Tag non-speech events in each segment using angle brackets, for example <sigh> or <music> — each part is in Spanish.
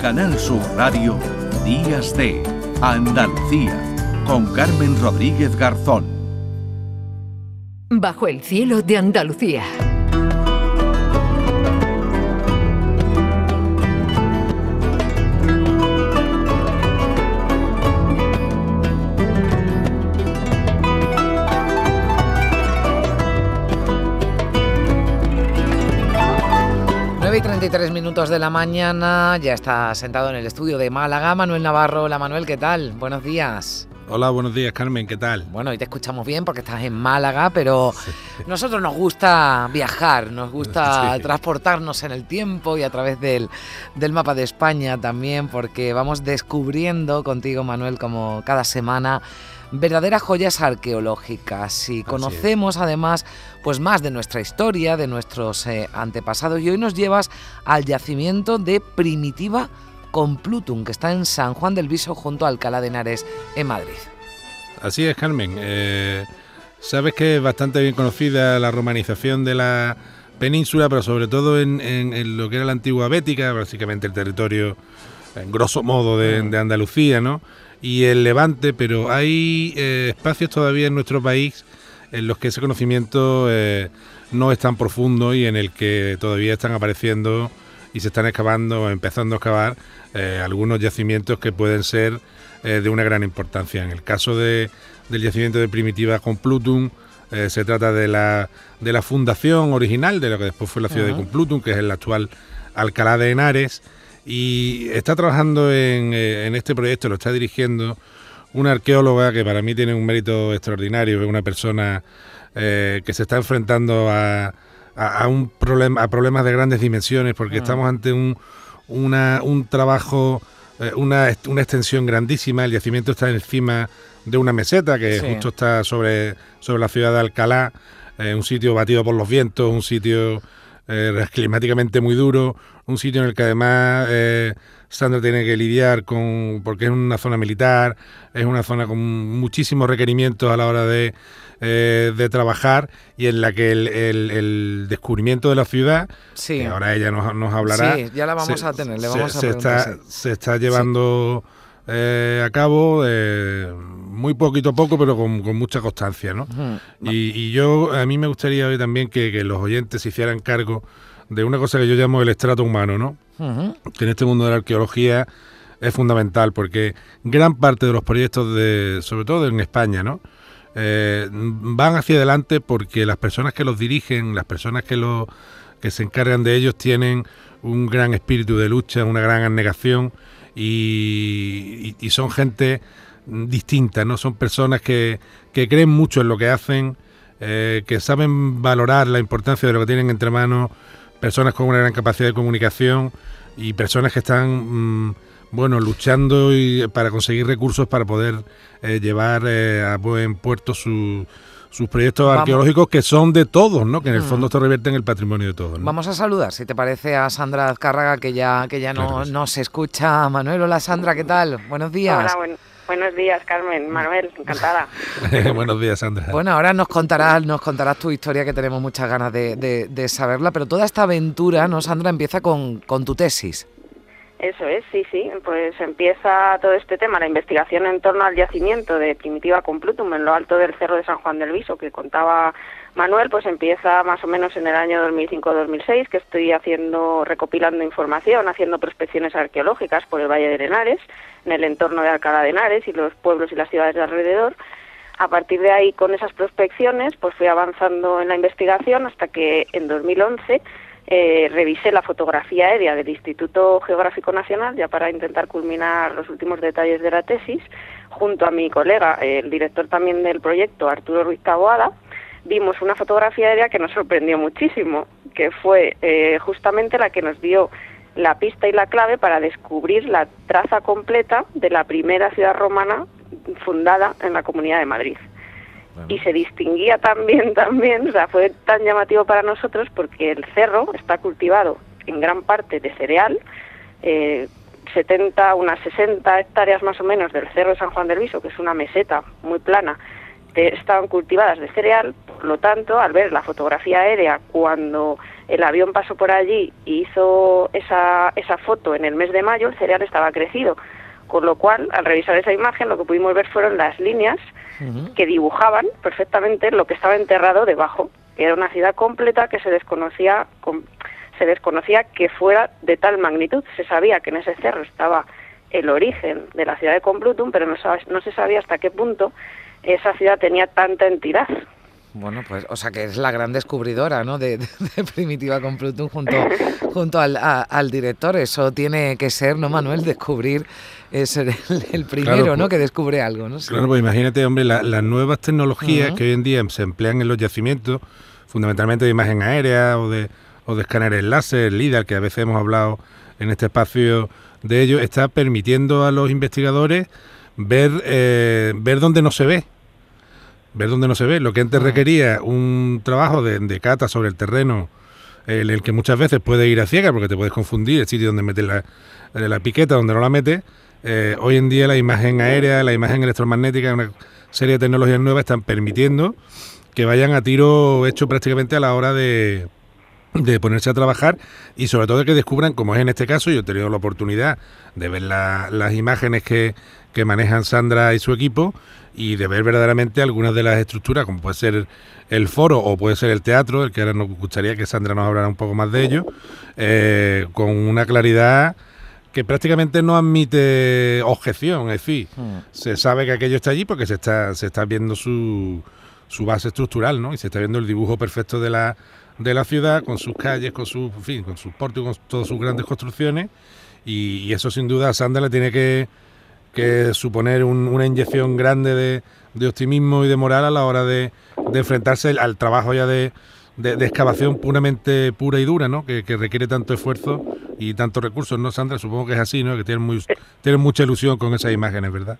Canal Sur Radio, Días de Andalucía, con Carmen Rodríguez Garzón. Bajo el cielo de Andalucía. Minutos de la mañana, ya está sentado en el estudio de Málaga Manuel Navarro. Hola Manuel, ¿qué tal? Buenos días. Hola, buenos días Carmen, ¿qué tal? Bueno, hoy te escuchamos bien porque estás en Málaga, pero nosotros nos gusta viajar, nos gusta <laughs> transportarnos en el tiempo y a través del, del mapa de España también, porque vamos descubriendo contigo, Manuel, como cada semana verdaderas joyas arqueológicas y conocemos además pues más de nuestra historia, de nuestros eh, antepasados y hoy nos llevas al yacimiento de Primitiva Complutum que está en San Juan del Viso junto a Alcalá de Henares en Madrid. Así es, Carmen. Eh, sabes que es bastante bien conocida la romanización de la península, pero sobre todo en, lo que era la antigua Bética, básicamente el territorio, en grosso modo, de, mm. de Andalucía, ¿no? Y el Levante, pero hay eh, espacios todavía en nuestro país en los que ese conocimiento eh, no es tan profundo y en el que todavía están apareciendo y se están excavando, empezando a excavar eh, algunos yacimientos que pueden ser de una gran importancia. En el caso de, del yacimiento de Primitiva Complutum, se trata de la, de la fundación original de lo que después fue la ciudad de Complutum, que es el actual Alcalá de Henares, y está trabajando eh, en, este proyecto, lo está dirigiendo una arqueóloga que para mí tiene un mérito extraordinario, es una persona eh, que se está enfrentando a, un problema, a problemas de grandes dimensiones, porque ah. estamos ante un, un trabajo, eh, una, una, extensión grandísima, el yacimiento está encima de una meseta que justo está sobre, sobre la ciudad de Alcalá, un sitio batido por los vientos, un sitio eh, climáticamente muy duro, un sitio en el que además eh, Sandra tiene que lidiar con, porque es una zona militar, es una zona con muchísimos requerimientos a la hora de, eh, de trabajar y en la que el, descubrimiento de la ciudad, sí. ahora ella nos, nos hablará, sí, ya la vamos a tener, le vamos se, está, se está llevando eh, a cabo muy poquito a poco, pero con, con mucha constancia, ¿no? y, yo, a mí me gustaría hoy también que, los oyentes se hicieran cargo de una cosa que yo llamo el estrato humano, ¿no? Que en este mundo de la arqueología es fundamental, porque gran parte de los proyectos, de, sobre todo en España, ¿no? Eh, van hacia adelante porque las personas que los dirigen, las personas que, lo, que se encargan de ellos tienen un gran espíritu de lucha, una gran abnegación y, son gente distinta, ¿no? Son personas que, que creen mucho en lo que hacen, eh, que saben valorar la importancia de lo que tienen entre manos, personas con una gran capacidad de comunicación y personas que están, mm, bueno, luchando y, para conseguir recursos para poder eh, llevar eh, a buen puerto su sus proyectos arqueológicos que son de todos, ¿no? Que en el fondo mm. esto en el patrimonio de todos. Vamos a saludar, si te parece, a Sandra Azcárraga, que ya, que ya no, se escucha. Manuel, hola Sandra, ¿qué tal? Buenos días. Hola, buenos días, Carmen. Manuel, encantada. <laughs> buenos días, Sandra. Bueno, ahora nos contarás, nos contarás tu historia, que tenemos muchas ganas de, saberla, pero toda esta aventura, ¿no, Sandra? Empieza con, con tu tesis. Eso es, sí, sí. Pues empieza todo este tema, la investigación en torno al yacimiento de Primitiva Complutum en lo alto del Cerro de San Juan del Viso, que contaba Manuel, pues empieza más o menos en el año 2005-2006, que estoy haciendo, recopilando información, haciendo prospecciones arqueológicas por el Valle de Henares, en el entorno de Alcalá de Henares y los pueblos y las ciudades de alrededor. A partir de ahí, con esas prospecciones, pues fui avanzando en la investigación hasta que en 2011 eh, revisé la fotografía aérea del Instituto Geográfico Nacional, ya para intentar culminar los últimos detalles de la tesis, junto a mi colega, el director también del proyecto, Arturo Ruiz Taboada, vimos una fotografía aérea que nos sorprendió muchísimo, que fue eh, justamente la que nos dio la pista y la clave para descubrir la traza completa de la primera ciudad romana fundada en la Comunidad de Madrid y se distinguía también, <laughs> también, o sea, fue tan llamativo para nosotros porque el cerro está cultivado en gran parte de cereal, eh, 70, unas 60 hectáreas más o menos del cerro de San Juan del Viso, que es una meseta muy plana, estaban cultivadas de cereal, Por lo tanto, al ver la fotografía aérea cuando el avión pasó por allí y hizo esa, esa foto en el mes de mayo, el cereal estaba crecido. Con lo cual, al revisar esa imagen, lo que pudimos ver fueron las líneas que dibujaban perfectamente lo que estaba enterrado debajo. Era una ciudad completa que se desconocía, se desconocía que fuera de tal magnitud. Se sabía que en ese cerro estaba el origen de la ciudad de Complutum, pero no, no se sabía hasta qué punto esa ciudad tenía tanta entidad. Bueno, pues, o sea que es la gran descubridora, ¿no? De, Primitiva Complutum junto, junto al, al, director. Eso tiene que ser, ¿no, Manuel? Descubrir, es el, el primero, ¿no? Pues que descubre algo, ¿no? Claro, pues imagínate, hombre, las nuevas tecnologías que hoy en día se emplean en los yacimientos, fundamentalmente de imagen aérea o de, o de escáneres láser, LIDAR, que a veces hemos hablado en este espacio de ello, está permitiendo a los investigadores ver, eh, ver dónde no se ve ver dónde no se ve. Lo que antes requería un trabajo de, cata sobre el terreno, en el que muchas veces puede ir a ciega porque te puedes confundir el sitio donde metes la, la piqueta, donde no la metes. Eh, hoy en día la imagen aérea, la imagen electromagnética, una serie de tecnologías nuevas están permitiendo que vayan a tiro hecho prácticamente a la hora de, de ponerse a trabajar y sobre todo que descubran, como es en este caso, yo he tenido la oportunidad de ver las imágenes que, que manejan Sandra y su equipo y de ver verdaderamente algunas de las estructuras, como puede ser el foro o puede ser el teatro, el que ahora nos gustaría que Sandra nos hablara un poco más de ello, eh, con una claridad que prácticamente no admite objeción, es decir, hmm. se sabe que aquello está allí porque se está, se está viendo su, su base estructural, ¿no? Y se está viendo el dibujo perfecto de la, de la ciudad, con sus calles, con su, fin, con sus puertos, con todas sus grandes construcciones, y, eso sin duda a Sandra le tiene que que suponer una inyección grande de, optimismo y de moral a la hora de, enfrentarse al trabajo ya de, excavación puramente pura y dura, ¿no? Que, requiere tanto esfuerzo y tantos recursos, ¿no, Sandra? Supongo que es así, ¿no? Que tienen, muy, tienen mucha ilusión con esas imágenes, ¿verdad?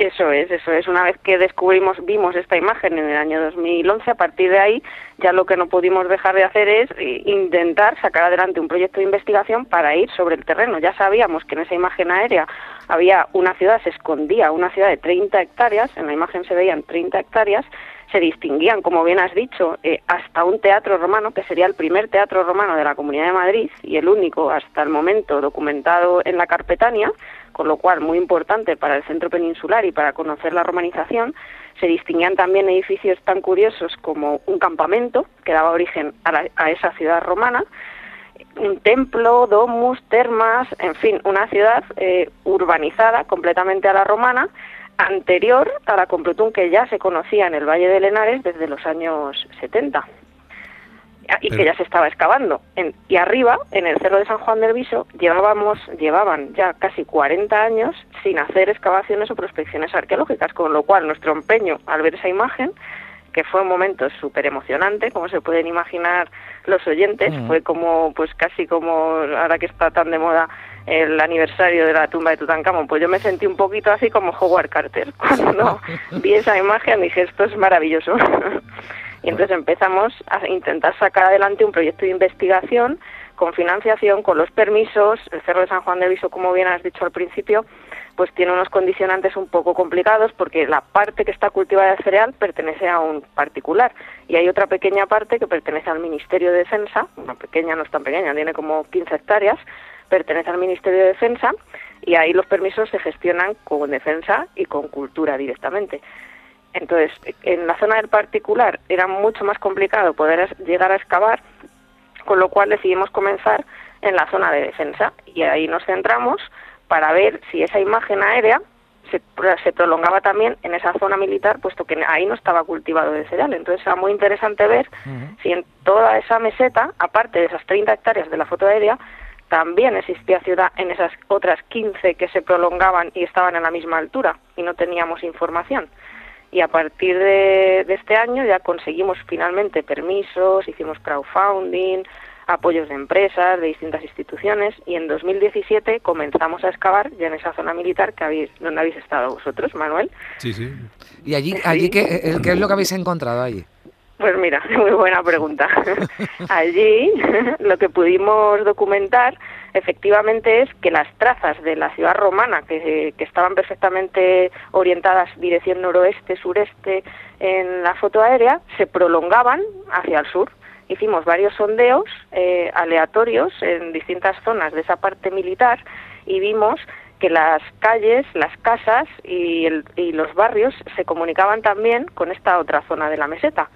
Eso es, eso es. Una vez que descubrimos, vimos esta imagen en el año 2011, a partir de ahí ya lo que no pudimos dejar de hacer es eh, intentar sacar adelante un proyecto de investigación para ir sobre el terreno. Ya sabíamos que en esa imagen aérea había una ciudad, se escondía una ciudad de 30 hectáreas, en la imagen se veían 30 hectáreas, se distinguían, como bien has dicho, eh, hasta un teatro romano, que sería el primer teatro romano de la Comunidad de Madrid y el único hasta el momento documentado en la Carpetania, con lo cual muy importante para el centro peninsular y para conocer la romanización, se distinguían también edificios tan curiosos como un campamento que daba origen a, esa ciudad romana, un templo, domus, termas, en fin, una ciudad eh, urbanizada completamente a la romana, anterior a la Complutum que ya se conocía en el Valle de Lenares desde los años 70 y que ya se estaba excavando. y arriba, en el Cerro de San Juan del Viso, llevábamos, llevaban ya casi 40 años sin hacer excavaciones o prospecciones arqueológicas, con lo cual nuestro empeño al ver esa imagen, que fue un momento súper emocionante, como se pueden imaginar los oyentes, mm. fue como, pues casi como, ahora que está tan de moda el aniversario de la tumba de Tutankamón, pues yo me sentí un poquito así como Howard Carter. <laughs> Cuando <laughs> vi esa imagen dije, esto es maravilloso. <laughs> Y entonces empezamos a intentar sacar adelante un proyecto de investigación con financiación, con los permisos. El Cerro de San Juan de Viso, como bien has dicho al principio, pues tiene unos condicionantes un poco complicados porque la parte que está cultivada de cereal pertenece a un particular y hay otra pequeña parte que pertenece al Ministerio de Defensa, una pequeña, no es tan pequeña, tiene como 15 hectáreas, pertenece al Ministerio de Defensa y ahí los permisos se gestionan con defensa y con cultura directamente. Entonces, en la zona del particular era mucho más complicado poder llegar a excavar, con lo cual decidimos comenzar en la zona de defensa. Y ahí nos centramos para ver si esa imagen aérea se, prolongaba también en esa zona militar, puesto que ahí no estaba cultivado de cereal. Entonces era muy interesante ver si en toda esa meseta, aparte de esas 30 hectáreas de la foto aérea, también existía ciudad en esas otras 15 que se prolongaban y estaban a la misma altura y no teníamos información y a partir de, este año ya conseguimos finalmente permisos, hicimos crowdfunding, apoyos de empresas, de distintas instituciones y en 2017 comenzamos a excavar ya en esa zona militar que habéis, donde habéis estado vosotros, Manuel. Sí, sí. ¿Y allí, allí qué, qué es lo que habéis encontrado allí? Pues mira, <laughs> muy buena pregunta. <laughs> allí <laughs> lo que pudimos documentar efectivamente es que las trazas de la ciudad romana, que, que estaban perfectamente orientadas dirección noroeste-sureste en la foto aérea, se prolongaban hacia el sur hicimos varios sondeos eh, aleatorios en distintas zonas de esa parte militar y vimos que las calles, las casas y, los barrios se comunicaban también con esta otra zona de la meseta.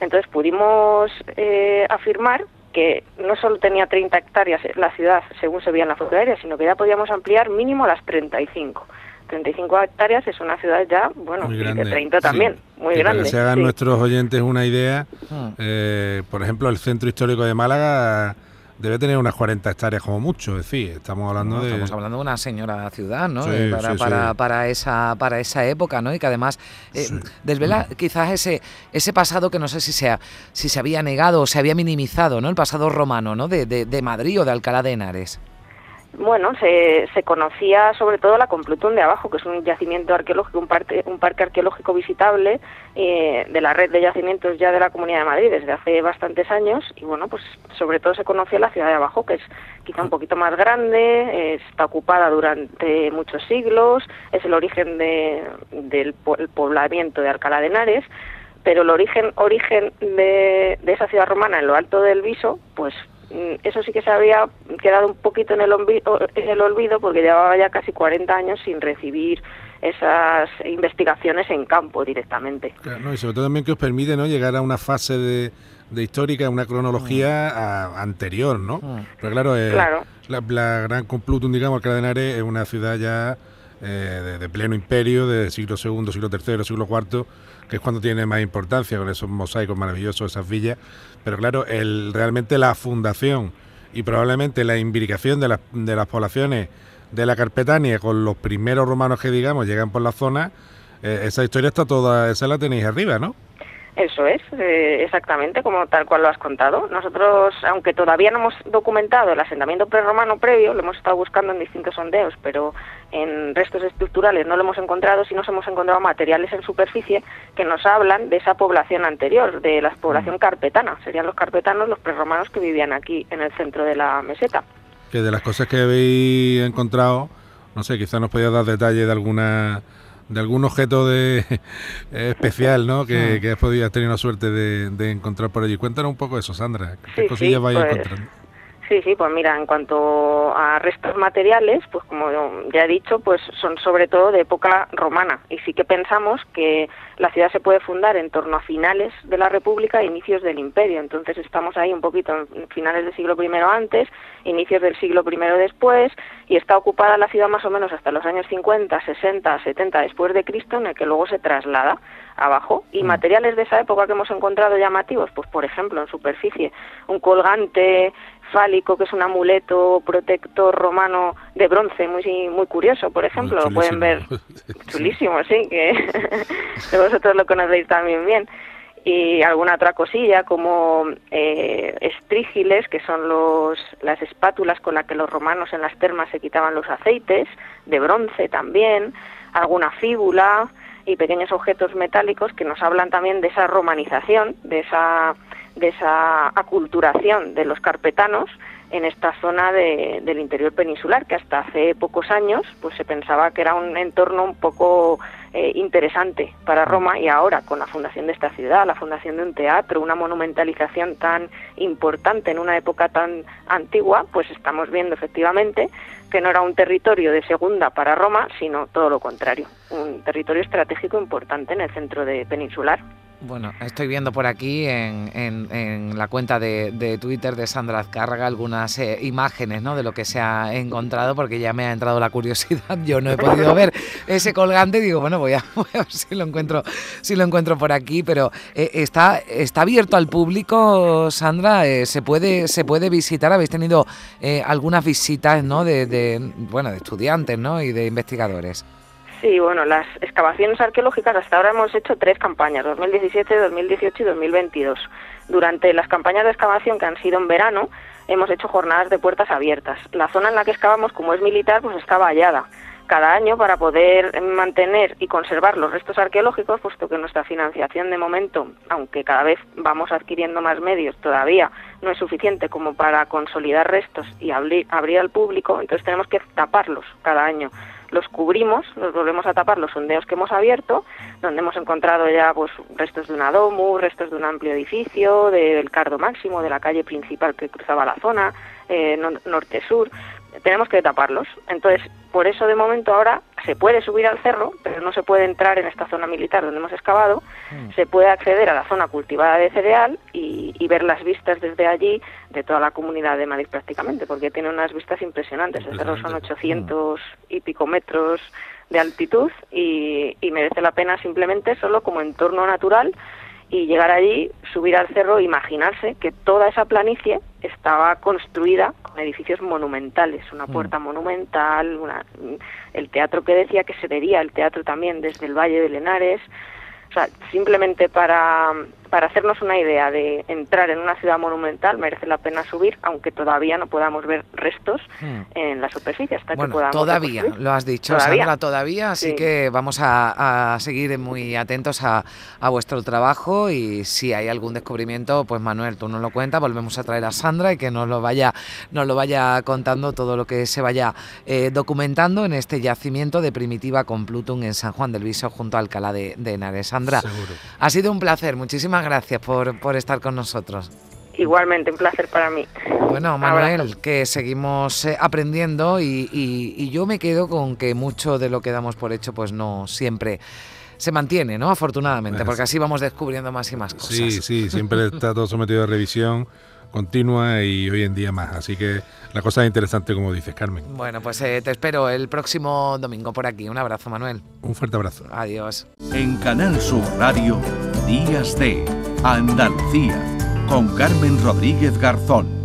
Entonces pudimos eh, afirmar que no solo tenía 30 hectáreas la ciudad, según se veía en la foto aérea, sino que ya podíamos ampliar mínimo las 35. 35 hectáreas es una ciudad ya, bueno, de 30 también, muy grande. Para que se hagan nuestros oyentes una idea, ah. eh, por ejemplo, el centro histórico de Málaga debe tener unas 40 hectáreas como mucho, es decir, estamos hablando de... Estamos hablando de una señora ciudad, ¿no? Eh, para, para, para, esa, para esa época, ¿no? Y que además eh, desvela quizás ese, ese pasado que no sé si se, si se había negado o se había minimizado, ¿no? El pasado romano, ¿no? De, de, de Madrid o de Alcalá de Henares. Bueno, se, se conocía sobre todo la Complutum de abajo, que es un yacimiento arqueológico, un, parque, un parque arqueológico visitable eh, de la red de yacimientos ya de la Comunidad de Madrid desde hace bastantes años. Y bueno, pues sobre todo se conocía la ciudad de abajo, que es quizá un poquito más grande, está ocupada durante muchos siglos, es el origen de, del poblamiento de Alcalá de Henares pero el origen origen de, de, esa ciudad romana en lo alto del Viso, pues eso sí que se había quedado un poquito en el, en el olvido porque llevaba ya casi 40 años sin recibir esas investigaciones en campo directamente. Claro, y sobre todo también que os permite ¿no? llegar a una fase de, de histórica, una cronología mm. anterior, ¿no? Mm. Pero claro, eh, La, Gran Complutum, digamos, Cadenares es una ciudad ya eh, de, pleno imperio, de siglo II, siglo III, siglo IV, que es cuando tiene más importancia, con esos mosaicos maravillosos, esas villas. Pero claro, el, realmente la fundación y probablemente la imbricación de, de las poblaciones de la Carpetania con los primeros romanos que, digamos, llegan por la zona, eh, esa historia está toda, esa la tenéis arriba, ¿no? Eso es, eh, exactamente como tal cual lo has contado. Nosotros, aunque todavía no hemos documentado el asentamiento prerromano previo, lo hemos estado buscando en distintos sondeos, pero en restos estructurales no lo hemos encontrado, sí nos hemos encontrado materiales en superficie que nos hablan de esa población anterior, de la población mm. carpetana. Serían los carpetanos los prerromanos que vivían aquí en el centro de la meseta. Que de las cosas que habéis encontrado, no sé, quizás nos podías dar detalle de alguna de algún objeto de <laughs> especial, ¿no? Que, que has podido tener la suerte de, encontrar por allí. Cuéntanos un poco eso, Sandra. ¿Qué cosillas vais pues, encontrando? Sí, sí, pues mira, en cuanto a restos materiales, pues como ya he dicho, pues son sobre todo de época romana y sí que pensamos que la ciudad se puede fundar en torno a finales de la República e inicios del Imperio. Entonces estamos ahí un poquito en finales del siglo I antes, inicios del siglo I después y está ocupada la ciudad más o menos hasta los años 50, 60, 70 después de Cristo, en el que luego se traslada abajo. Y mm. materiales de esa época que hemos encontrado llamativos, pues por ejemplo en superficie, un colgante fálico que es un amuleto protector romano de bronce muy muy curioso por ejemplo lo pueden ver. Chulísimo. <laughs> Sí. <laughs> Que vosotros lo conocéis también bien. Y alguna otra cosilla como eh, estrígiles que son los las espátulas con las que los romanos en las termas se quitaban los aceites de bronce también alguna fíbula y pequeños objetos metálicos que nos hablan también de esa romanización de esa de esa aculturación de los carpetanos en esta zona del interior peninsular, que hasta hace pocos años pues se pensaba que era un entorno un poco eh, interesante para Roma y ahora con la fundación de esta ciudad, la fundación de un teatro, una monumentalización tan importante en una época tan antigua, pues estamos viendo efectivamente que no era un territorio de segunda para Roma, sino todo lo contrario, un territorio estratégico importante en el centro de peninsular. Bueno, estoy viendo por aquí en, la cuenta de, Twitter de Sandra Azcárraga algunas eh, imágenes ¿no? de lo que se ha encontrado, porque ya me ha entrado la curiosidad. Yo no he podido ver ese colgante, digo, bueno, voy a, <laughs> ver si lo encuentro, si lo encuentro por aquí, pero eh, está, está abierto al público, Sandra, eh, se puede, se puede visitar. Habéis tenido algunas visitas, ¿no? De, de, bueno, de estudiantes, ¿no? Y de investigadores. Sí, bueno, las excavaciones arqueológicas hasta ahora hemos hecho tres campañas, 2017, 2018 y 2022. Durante las campañas de excavación que han sido en verano, hemos hecho jornadas de puertas abiertas. La zona en la que excavamos, como es militar, pues está vallada. Cada año para poder mantener y conservar los restos arqueológicos, puesto que nuestra financiación de momento, aunque cada vez vamos adquiriendo más medios, todavía no es suficiente como para consolidar restos y abrir, abrir al público, entonces tenemos que taparlos cada año. Los cubrimos, los volvemos a tapar los sondeos que hemos abierto, donde hemos encontrado ya pues restos de una domu, restos de un amplio edificio, del cardo máximo, de la calle principal que cruzaba la zona, eh, norte-sur, tenemos que taparlos. Entonces, por eso de momento ahora se puede subir al cerro, pero no se puede entrar en esta zona militar donde hemos excavado, mm. se puede acceder a la zona cultivada de cereal y, ver las vistas desde allí de toda la comunidad de Madrid prácticamente, porque tiene unas vistas impresionantes. El cerro son 800 y pico metros de altitud y, y merece la pena simplemente solo como entorno natural y llegar allí, subir al cerro, imaginarse que toda esa planicie estaba construida con edificios monumentales, una mm. puerta monumental, el teatro que decía que se vería el teatro también desde el Valle de Lenares, o sea, simplemente para, para hacernos una idea de entrar en una ciudad monumental merece la pena subir, aunque todavía no podamos ver restos hmm. en la superficie hasta bueno, que podamos. Todavía, lo has dicho, Sandra, todavía, así que vamos a, seguir muy atentos a, vuestro trabajo y si hay algún descubrimiento, pues Manuel, tú nos lo cuentas, volvemos a traer a Sandra y que nos lo vaya, nos lo vaya contando todo lo que se vaya eh, documentando en este yacimiento de primitiva con Pluton en San Juan del Viso junto a Alcalá de, de Henares. Sandra, ha sido un placer, muchísimas gracias por, por estar con nosotros. Igualmente, un placer para mí. Bueno, Manuel, que seguimos eh, aprendiendo y, y, yo me quedo con que mucho de lo que damos por hecho, pues no siempre se mantiene, ¿no? Afortunadamente, porque así vamos descubriendo más y más cosas. Sí, sí, siempre <laughs> está todo sometido a revisión continua y hoy en día más. Así que la cosa es interesante, como dices, Carmen. Bueno, pues eh, te espero el próximo domingo por aquí. Un abrazo, Manuel. Un fuerte abrazo. Adiós. En Canal Sur Radio, Días de Andalucía, con Carmen Rodríguez Garzón.